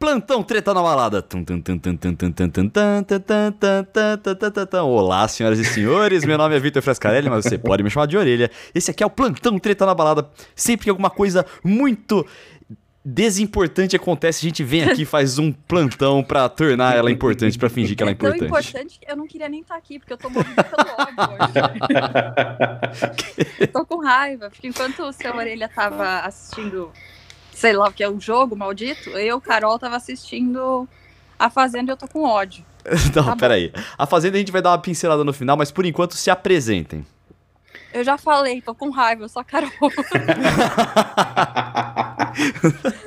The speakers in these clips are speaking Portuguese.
Plantão Treta na Balada. Olá, senhoras e senhores. Meu nome é Vitor Frescarelli, mas você pode me chamar de orelha. Esse aqui é o Plantão Treta na Balada. Sempre que alguma coisa muito desimportante acontece, a gente vem aqui e faz um plantão pra tornar ela importante, pra fingir que ela é importante. É tão importante que eu não queria nem estar aqui, porque eu tô morrendo pelo ódio hoje. tô com raiva, porque enquanto o seu orelha tava assistindo, sei lá o que é um jogo maldito, eu, Carol, tava assistindo A Fazenda e eu tô com ódio. Não, tá peraí. A Fazenda a gente vai dar uma pincelada no final, mas por enquanto se apresentem. Eu já falei, tô com raiva, eu sou a Carol.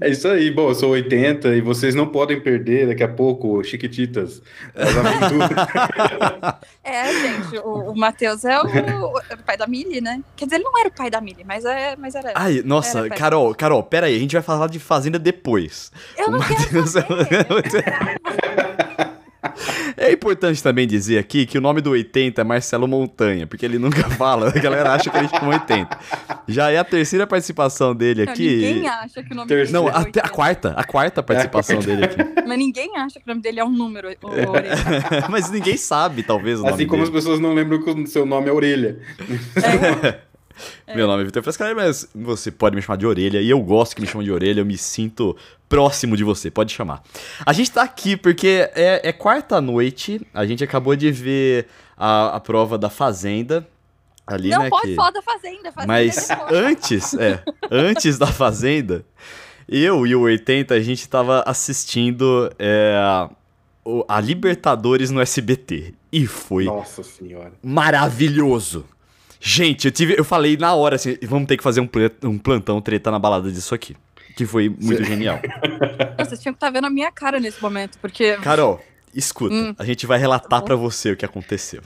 É isso aí, bom, eu sou 80 e vocês não podem perder daqui a pouco Chiquititas, é, gente, o, o Matheus é o, o, pai da Millie, né? Quer dizer, ele não era o pai da Millie, mas, é, mas era. Ai, nossa, era Carol, Carol, pera aí, a gente vai falar de Fazenda depois. Eu o não Mateus quero saber. É importante também dizer aqui que o nome do 80 é Marcelo Montanha, porque ele nunca fala, a galera acha que ele é 80. Já é a terceira participação dele aqui. Não, ninguém acha que o nome dele Não, é a, a, quarta, a quarta participação é a quarta. dele aqui. Mas ninguém acha que o nome dele é um número. Mas ninguém sabe, talvez, o assim nome Assim como dele. as pessoas não lembram que o seu nome é Orelha. É. Meu nome é Vitor Frescari, mas você pode me chamar de orelha, e eu gosto que me chamam de orelha, eu me sinto próximo de você, pode chamar. A gente tá aqui porque é, é quarta-noite, a gente acabou de ver a, a prova da Fazenda. Ali, Não né, pode que... falar da Fazenda, fazenda Mas é antes, é, antes da Fazenda, eu e o 80, a gente tava assistindo é, a Libertadores no SBT. E foi Nossa senhora. maravilhoso. Gente, eu tive, eu falei na hora assim, vamos ter que fazer um, um plantão treta na balada disso aqui. Que foi muito genial. Vocês tinham que estar vendo a minha cara nesse momento, porque. Carol, escuta, Hum. a gente vai relatar Tá pra você o que aconteceu.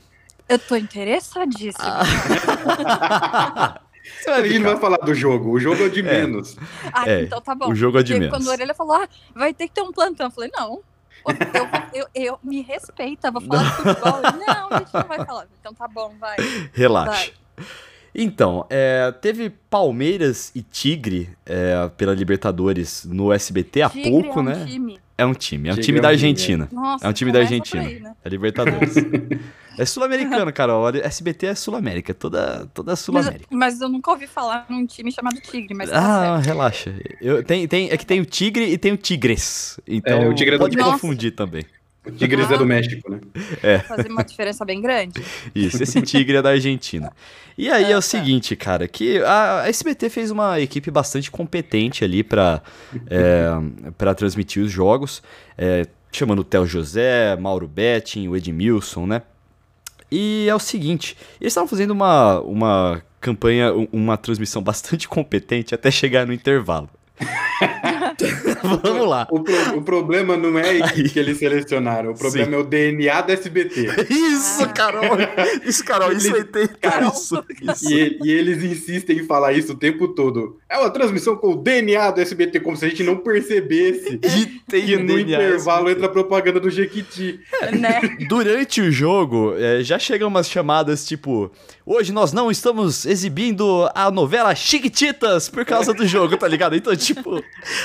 Eu tô interessadíssima. Ah. Você A vai gente não vai falar do jogo, o jogo é de É. menos. Ah, É, então tá bom. o jogo é de Porque menos. Quando a orelha falou, ah, vai ter que ter um plantão. Eu falei, não. Eu, eu, eu me respeita, vou falar de futebol. Não, a gente não vai falar. Então tá bom, vai. Relaxa. Então, é, teve Palmeiras e Tigre é, pela Libertadores no SBT há Tigre pouco, é um né? Time. É um time, é um Tigre time é da Argentina. Nossa, É um time da Argentina. aí, né? É Libertadores. é sul-americano, Carol. SBT é sul-américa, toda, toda Mas, sul-américa. mas eu nunca ouvi falar num time chamado Tigre, mas tá Ah, certo. relaxa. Eu, tem, tem, é que tem o Tigre e tem o Tigres. Então É, o Tigre é do pode México. confundir também. Tigres é do México, né? Fazer uma diferença bem grande. Isso, esse Tigre é da Argentina. E aí Ah, é o tá. seguinte, cara, que a a SBT fez uma equipe bastante competente ali pra, é, pra transmitir os jogos, é, chamando o Theo José, Mauro Betting, o Edmilson, né? E é o seguinte, eles estavam fazendo uma, uma campanha, um- uma transmissão bastante competente até chegar no intervalo. Vamos lá. O, pro- o problema não é a equipe Aí. que eles selecionaram, o problema Sim. é o DNA do SBT. Isso, Ah. Carol! Isso, Carol, isso Ele- aí tem Carol, isso, isso. E, e eles insistem em falar isso o tempo todo. É uma transmissão com o DNA do SBT, como se a gente não percebesse E tem que o no DNA intervalo entra a propaganda do Jequiti. né? Durante o jogo, é, já chegam umas chamadas tipo: Hoje nós não estamos exibindo a novela Chiquititas por causa do jogo, tá ligado? Então, tipo,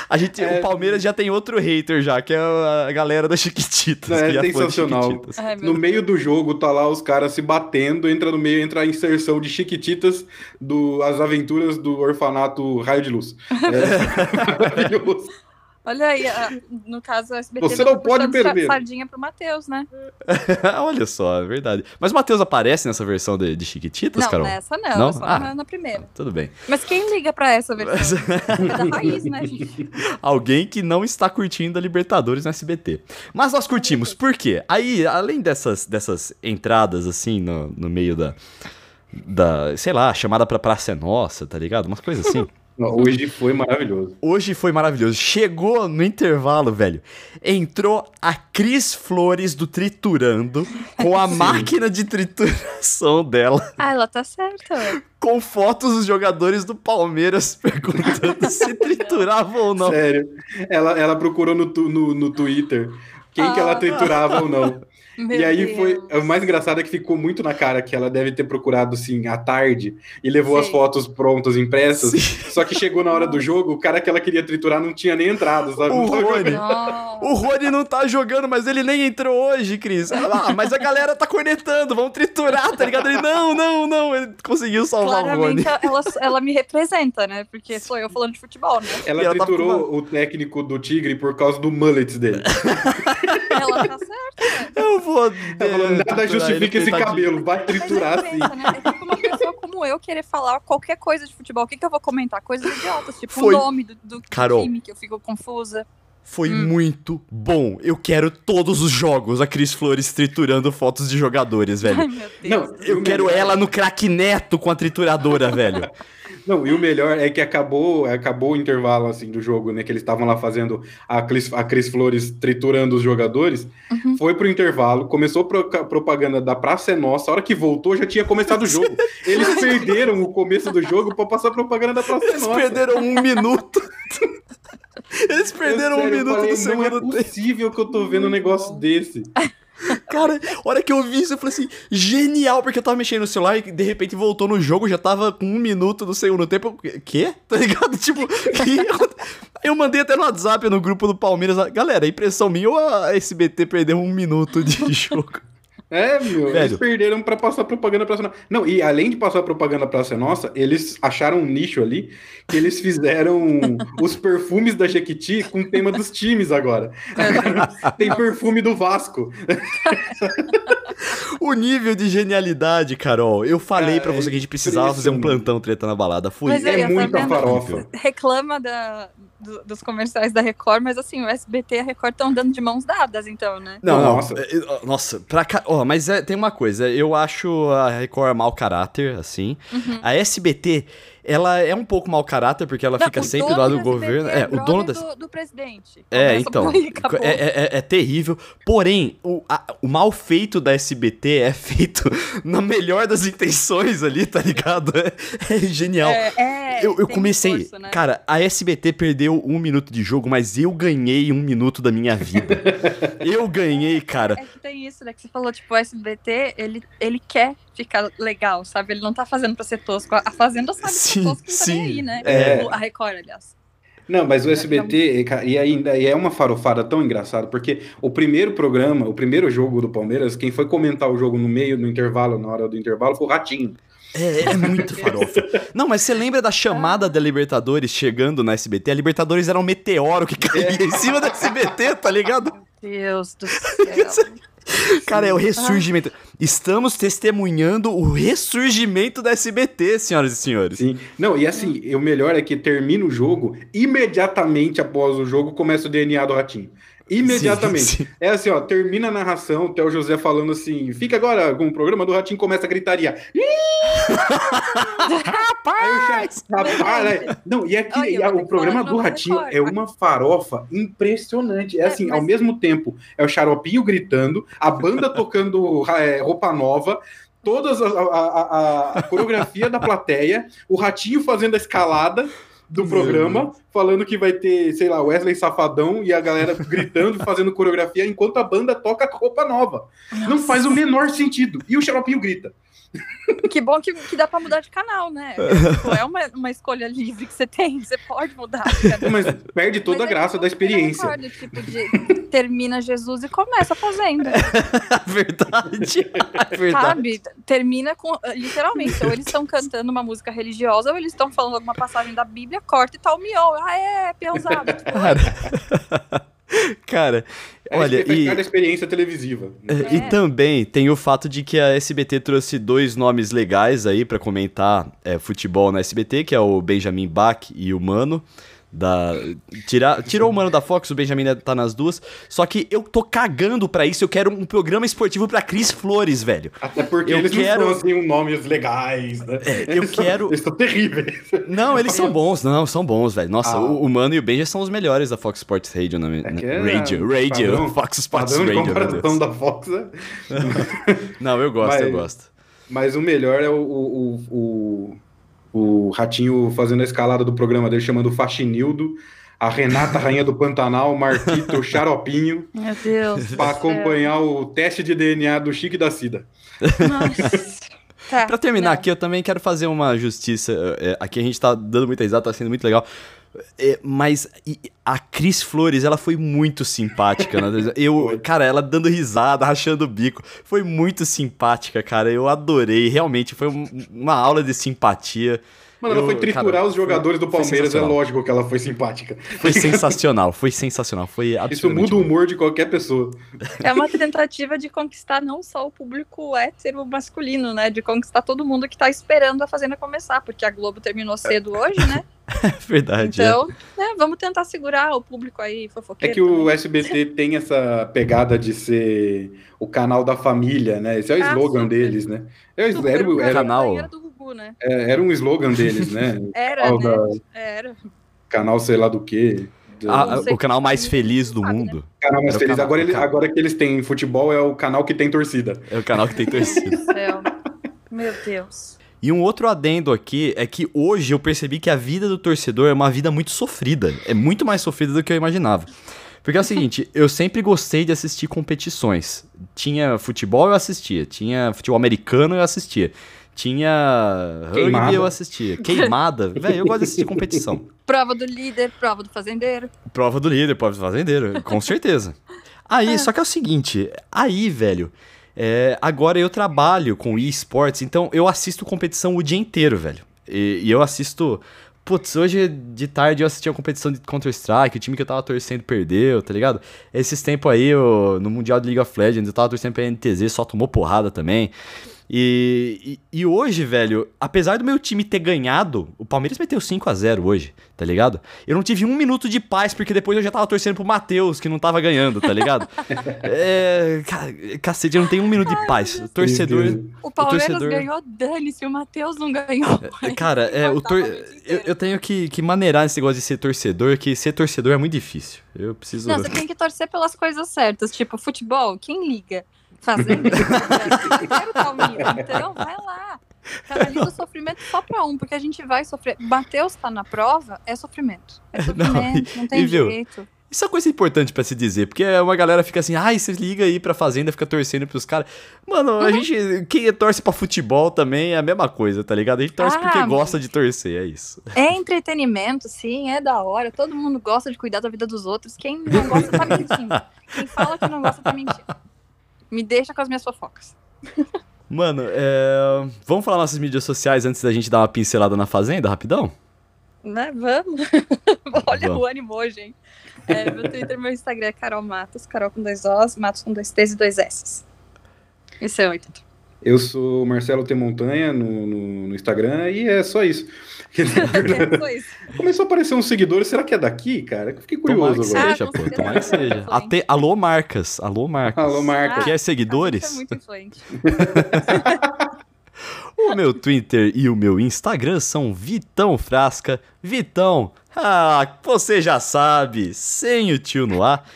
a gente, É. o Palmeiras já tem outro hater já, que é a galera da Chiquititas. Não, é de sensacional. Chiquititas. Ai, No meio do jogo, tá lá os caras se batendo, entra no meio, entra a inserção de Chiquititas do As Aventuras do Orfanato Raio de Luz. É maravilhoso. Olha aí, a- no caso, o SBT Você tá não pode perder. sardinha pro Matheus, né? Olha só, é verdade. Mas o Matheus aparece nessa versão de, de Chiquititas, Não, Carol? nessa não, Não? só Ah. na, na primeira. Tudo bem. Mas quem liga pra essa versão? É da raiz, né, gente? Alguém que não está curtindo a Libertadores no SBT. Mas nós curtimos, por quê? Aí, além dessas, dessas entradas, assim, no, no meio da, da. Sei lá, chamada pra Praça é Nossa, tá ligado? Umas coisas assim. Não, Hoje foi maravilhoso. Hoje foi maravilhoso. Chegou no intervalo, velho. Entrou a Cris Flores do Triturando com a máquina de trituração dela, Ah, ela tá certa. com fotos dos jogadores do Palmeiras perguntando se trituravam ou não. Sério. Ela, ela procurou no, tu- no, no Twitter quem que ela Ah. triturava ou não. Meu e aí Deus. foi. O mais engraçado é que ficou muito na cara que ela deve ter procurado assim à tarde e levou as Sim. fotos prontas, impressas. Só que chegou na hora do jogo, o cara que ela queria triturar não tinha nem entrado, sabe? O Rony. O Rony não tá jogando, mas ele nem entrou hoje, Cris. Ah, mas a galera tá cornetando, vamos triturar, tá ligado? Ele, não, não, não. Ele conseguiu salvar o Rony. Claramente ela, ela me representa, né? Porque sou eu falando de futebol, né? Ela ela tava triturou com o técnico do Tigre por causa do mullet dele. Ela tá certa. Eu vou. Ela falou, nada triturar justifica esse cabelo, vai triturar é sim. diferença, né? É tipo uma pessoa como eu querer falar qualquer coisa de futebol. O que, que eu vou comentar? Coisas idiotas, tipo Foi. o nome do, do Carol. time que eu fico confusa. Foi Hum. muito bom. Eu quero todos os jogos a Cris Flores triturando fotos de jogadores, Ai, velho. meu Deus. Não, Eu o quero melhor- ela no craque neto com a trituradora, velho. Não, e o melhor é que acabou, acabou o intervalo assim do jogo, né? Que eles estavam lá fazendo a Cris, a Cris Flores triturando os jogadores. Uhum. Foi pro intervalo, começou a propaganda da Praça é Nossa. A hora que voltou, já tinha começado o jogo. Eles perderam o começo do jogo pra passar a propaganda da Praça é Eles Nossa. perderam um minuto. Eles perderam Eu, um sério, eu minuto falei, do segundo Não é tempo. possível que eu tô vendo um negócio desse. Cara, a hora que eu vi isso, eu falei assim, genial, porque eu tava mexendo no celular e de repente voltou no jogo, já tava com um minuto do segundo tempo. Quê? Tá ligado? Tipo, eu mandei até no WhatsApp, no grupo do Palmeiras. Galera, impressão minha ou a SBT perdeu um minuto de jogo? É, meu, Velho. eles perderam pra passar propaganda pra Nossa. Não, e além de passar propaganda pra Nossa, eles acharam um nicho ali que eles fizeram os perfumes da Jequiti com o tema dos times agora. Tem perfume do Vasco. O nível de genialidade, Carol. Eu falei Cara, pra você que a gente precisava fazer um plantão treta na balada. Foi Mas aí, É tá muita farofa. Reclama da, do- dos comerciais da Record, mas assim, o SBT e a Record estão andando de mãos dadas, então, né? Não, não. Nossa. é, é, Nossa, pra cá. Ó, mas é, tem uma coisa. Eu acho a Record mau caráter, assim. Uhum. A SBT, ela é um pouco mau caráter, porque ela Não, fica o sempre do lado do governo. É, o brother dono do, do presidente. É, Começa então. por acabou. É, é- é terrível. Porém, o, a- o mal feito da SBT é feito na melhor das intenções ali, tá ligado? É, é genial. É, é, eu, eu comecei. esforço, né? Cara, a SBT perdeu um minuto de jogo, mas eu ganhei um minuto da minha vida. eu ganhei, cara. É que tem isso, né? Que você falou, tipo, o SBT, ele, ele quer ficar legal, sabe? Ele não tá fazendo pra ser tosco. A Fazenda sabe Sim, que é tosco não tá sim. aí, né? É. O- A Record, aliás. Não, mas o SBT, cara, e ainda e é uma farofada tão engraçada, porque o primeiro programa, o primeiro jogo do Palmeiras, quem foi comentar o jogo no meio, no intervalo, na hora do intervalo, foi o Ratinho. É, é muito farofa. Não, mas você lembra da chamada da Libertadores chegando na SBT? A Libertadores era um meteoro que caía em cima da SBT, tá ligado? Deus do céu. Cara, é o ressurgimento. Estamos testemunhando o ressurgimento da SBT, senhoras e senhores. Sim. Não, e assim, o melhor é que termina o jogo, imediatamente após o jogo começa o DNA do Ratinho. Imediatamente. Sim, sim. É assim, ó, termina a narração, o Theo José falando assim, fica agora com o programa do Ratinho, começa a gritaria. Rapaz! Rapaz! né? Não, e aqui, Olha, e eu a- vou ter o programa do Ratinho é uma farofa impressionante. É É, assim, mas- ao mesmo tempo, é o Xaropinho gritando, a banda tocando é, roupa nova, todas a, a- a- a coreografia da plateia, o Ratinho fazendo a escalada do programa, falando que vai ter, sei lá, Wesley Safadão e a galera gritando fazendo coreografia enquanto a banda toca roupa nova. Não faz o menor sentido. E o Xaropinho grita. Que bom que, que dá pra mudar de canal, né? Tipo, é uma, uma escolha livre que você tem, você pode mudar. de canal. Mas perde toda a Mas é graça da experiência. Record, tipo, de, termina Jesus e começa a Fazenda. verdade. É verdade. Sabe? Termina com. Literalmente, ou eles estão cantando uma música religiosa, ou eles estão falando alguma passagem da Bíblia, corta e tá o miol. Ah, é, peãozado. Tipo, Cara, É olha, e, parte da experiência televisiva. é, e É. também tem o fato de que a SBT trouxe dois nomes legais aí pra comentar é, futebol na SBT, que é o Benjamin Bach e o Mano. Da, tira, tirou o mano da Fox, o Benjamin tá nas duas. Só que eu tô cagando pra isso. Eu quero um programa esportivo pra Cris Flores, velho. Até porque Eu eles quero- não são assim, um nomes legais, né? eu Eles são- quero- Eles são terríveis. Não, eles são bons, não, são bons, velho. Nossa, Ah. o, o Mano e o Benja são os melhores da Fox Sports Radio. Na, que é radio, radio, padrão- Fox Sports Padrão Radio, comparação da Fox, né? Não, eu gosto, eu Mas- gosto. Mas o melhor é o, o, o, o Ratinho fazendo a escalada do programa dele, chamando o Faxinildo. a Renata, rainha do Pantanal, Marquito, Xaropinho, Meu Deus. para céu. acompanhar o teste de DNA do Chique da Cida. Nossa. Tá, Pra terminar não. aqui, eu também quero fazer uma justiça. é, aqui a gente tá dando muita risada, tá sendo muito legal. É, mas a Cris Flores, ela foi muito simpática. né? Eu, cara, ela dando risada, rachando o bico. Foi muito simpática, cara. Eu adorei. Realmente, foi um- uma aula de simpatia. Mano, ela Eu- foi triturar cara, os jogadores do foi Palmeiras, é lógico que ela foi simpática. Foi sensacional, foi sensacional. Foi Isso absolutamente muda o humor de qualquer pessoa. É uma tentativa de conquistar não só o público hétero masculino, né? De conquistar todo mundo que tá esperando a Fazenda começar, porque a Globo terminou cedo hoje, né? É verdade. é. Então, né, vamos tentar segurar o público aí, É fofoqueiro. que o também. SBT tem essa pegada de ser o canal da família, né? Esse é o Ah, slogan super. deles, né? É, Super, era, o era, canal. Era do Gugu, né? é, era um slogan deles, né? Era, Canal, né? da- Era. canal sei lá do quê. Do- Ah, o canal mais feliz do sabe, né? mundo. canal mais era o feliz. canal- agora, o ele- canal. agora que eles têm futebol, é o canal que tem torcida. É o canal que tem torcida. Do céu. Meu Deus. E um outro adendo aqui é que hoje eu percebi que a vida do torcedor é uma vida muito sofrida. É muito mais sofrida do que eu imaginava. Porque é o seguinte, eu sempre gostei de assistir competições. Tinha futebol, eu assistia. Tinha futebol americano, eu assistia. Tinha rugby, eu assistia. Queimada. Velho, eu gosto de assistir competição. Prova do líder, prova do fazendeiro. Prova do líder, prova do fazendeiro, com certeza. Aí, só que é o seguinte, aí, velho, é, agora eu trabalho com esportes, então eu assisto competição o dia inteiro, velho. E, e eu assisto. Putz, hoje de tarde eu assisti a competição de Counter-Strike, o time que eu tava torcendo perdeu, tá ligado? Esses tempos aí, eu, no Mundial de League of Legends, eu tava torcendo pra NTZ, só tomou porrada também. E, e, e hoje, velho, apesar do meu time ter ganhado, o Palmeiras meteu 5 a 0 hoje, tá ligado? Eu não tive um minuto de paz, porque depois eu já tava torcendo pro Matheus, que não tava ganhando, tá ligado? é. ca- Cacete, eu não tenho um minuto de paz. O torcedor. O Palmeiras torcedor- ganhou, dane-se, o Matheus não ganhou. Cara, é, o tor... Eu, eu tenho que, que maneirar esse negócio de ser torcedor, que ser torcedor é muito difícil. Eu preciso. Não, você tem que torcer pelas coisas certas, tipo futebol, quem liga? Fazendo unido, então vai lá. Canaliza o sofrimento só pra um, porque a gente vai sofrer. Matheus tá na prova, é sofrimento. É sofrimento, não, tem e viu? jeito. Isso é coisa importante pra se dizer, porque uma galera fica assim, ai, você liga aí pra fazenda, fica torcendo pros caras. Mano, Uhum. a gente, quem torce pra futebol também é a mesma coisa, tá ligado? A gente torce Ah, porque mas- gosta de torcer, é isso. É entretenimento, sim, é da hora. Todo mundo gosta de cuidar da vida dos outros. Quem não gosta tá mentindo. Quem fala que não gosta tá mentindo. Me deixa com as minhas fofocas. Mano, é... vamos falar nossas mídias sociais antes da gente dar uma pincelada na fazenda, rapidão? Né? Vamos. Olha Vamos. o ânimo hoje, hein? É, meu Twitter e meu Instagram é Carol Matos, Carol com dois Os, Matos com dois T's e dois S's. Isso é oito. Eu sou Marcelo T. Montanha no, no, no Instagram e é só isso. Começou a aparecer uns seguidores, será que é daqui, cara? Eu fiquei Tomara curioso que agora. Ah, seja, pô, tomara que seja. Até... Alô, marcas, alô, marcas. Alô, marca. Quer A seguidores? é muito influente. O meu Twitter e o meu Instagram são Vitão Frasca. Vitão, ah, você já sabe, sem o tio no ar.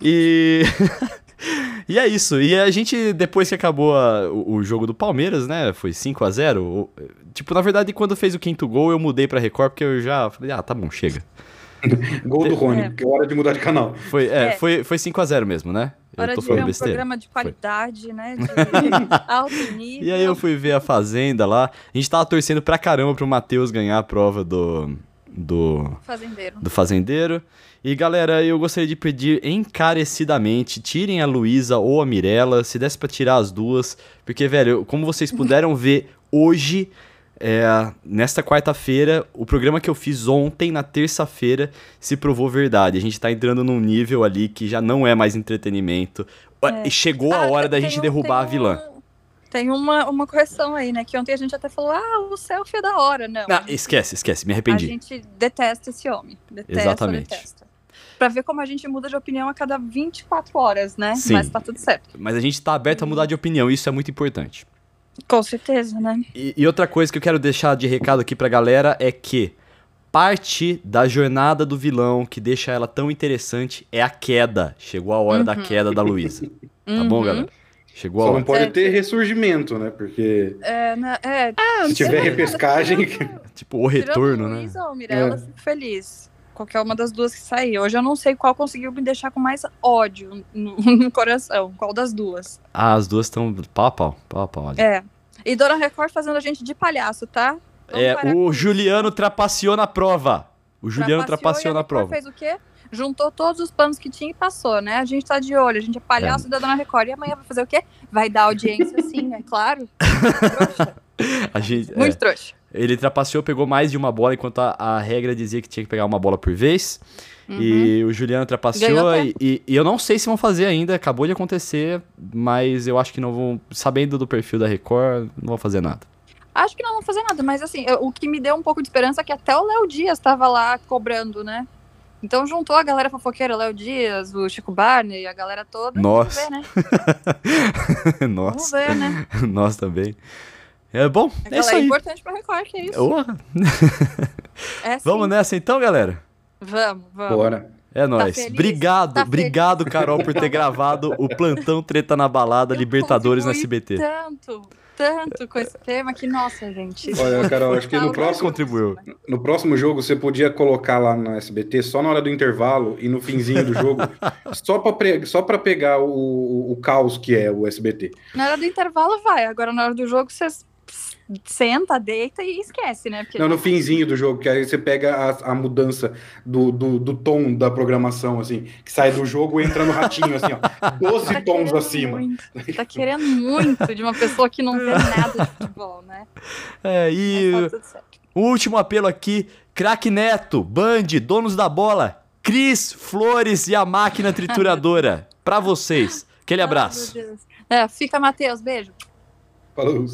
E. e é isso. E a gente, depois que acabou a- o, o jogo do Palmeiras, né? Foi 5 a 0 o- Tipo, na verdade, quando fez o quinto gol, eu mudei pra Record, porque eu já falei, ah, tá bom, chega. Gol do Rony, É. que é hora de mudar de canal. Foi, é, É. Foi, foi 5 a 0 mesmo, né? Hora eu tô de ver falando um besteira. programa de qualidade, né? De alto nível. E aí eu fui ver a Fazenda lá. A gente tava torcendo pra caramba pro Matheus ganhar a prova do. do. Fazendeiro. do fazendeiro. E galera, eu gostaria de pedir encarecidamente, tirem a Luísa ou a Mirella, se desse pra tirar as duas, porque velho, como vocês puderam ver hoje, é, nesta quarta-feira, o programa que eu fiz ontem, na terça-feira, se provou verdade. A gente tá entrando num nível ali que já não é mais entretenimento. É. Chegou a Ah, hora da gente um- derrubar a vilã. um- Tem uma, uma correção aí, né? Que ontem a gente até falou, ah, o selfie é da hora. Não, Ah, esquece, esquece, me a arrependi. gente detesta esse homem. Detesta, Exatamente. detesta. Pra ver como a gente muda de opinião a cada 24 horas, né? Sim. Mas tá tudo certo. Mas a gente tá aberto a mudar de opinião, isso é muito importante. Com certeza, né? E, e outra coisa que eu quero deixar de recado aqui pra galera é que parte da jornada do vilão que deixa ela tão interessante é a queda. Chegou a hora da Uhum. queda da Luísa. Tá bom, Uhum. galera? Chegou a Só hora. não pode É. ter ressurgimento, né? Porque É, né, é, se tiver tirando- repescagem. Tipo, o retorno, né? Luísa ou Mirella, É. fico feliz. Qualquer uma das duas que sair. Hoje eu não sei qual conseguiu me deixar com mais ódio no, no coração. Qual das duas? Ah, as duas estão pau pau, pau pau. ali. É. E Dona Record fazendo a gente de palhaço, tá? Vamos É, o. Juliano trapaceou na prova. O Juliano trapaceou Trapaceou na prova. fez o quê? Juntou todos os planos que tinha e passou, né? A gente tá de olho, a gente é palhaço da Dona Record. E amanhã vai fazer o quê? Vai dar audiência sim, é claro. Trouxa. A gente, é, Muito trouxa. Ele trapaceou, pegou mais de uma bola, enquanto a, a regra dizia que tinha que pegar uma bola por vez. Uhum. E o Juliano trapaceou. E, e- e eu não sei se vão fazer ainda, acabou de acontecer, mas eu acho que não vão. Sabendo do perfil da Record, não vão fazer nada. Acho que não vão fazer nada, mas assim, o que me deu um pouco de esperança é que até o Léo Dias tava lá cobrando, né? Então juntou a galera fofoqueira, Léo Dias, o Chico Barney, a galera toda. Nossa. Vamos ver, né? Vamos Nossa, ver, né? nós também. É bom, A é isso galera é aí. importante pra Record, que é isso. Porra. É sim. Vamos nessa então, galera? Vamos, vamos. Bora. É nóis. feliz? Obrigado, Tá obrigado, Carol, por ter gravado o Plantão Treta na Balada Eu Libertadores no contribuí SBT. Tanto, tanto com esse tema que, nossa, gente. Olha, Carol, acho que no próximo, contribuiu. no próximo jogo você podia colocar lá no SBT só na hora do intervalo e no finzinho do jogo, só pra, pre- só pra pegar o, o, o caos que é o SBT. Na hora do intervalo vai, agora na hora do jogo você s- senta, deita e esquece, né? Porque Não, no finzinho do jogo, que aí você pega a, a mudança do, do, do tom da programação, assim, que sai do jogo e entra no ratinho, assim, ó. 12 tá tons querendo acima. muito, tá querendo muito de uma pessoa que não vê nada de futebol, né? É, Mas e tá tudo certo. o último apelo aqui: Crack Neto, Band, donos da bola, Cris, Flores e a máquina trituradora. Pra vocês. Aquele abraço. meu Deus. É, fica, Matheus, beijo. Falou.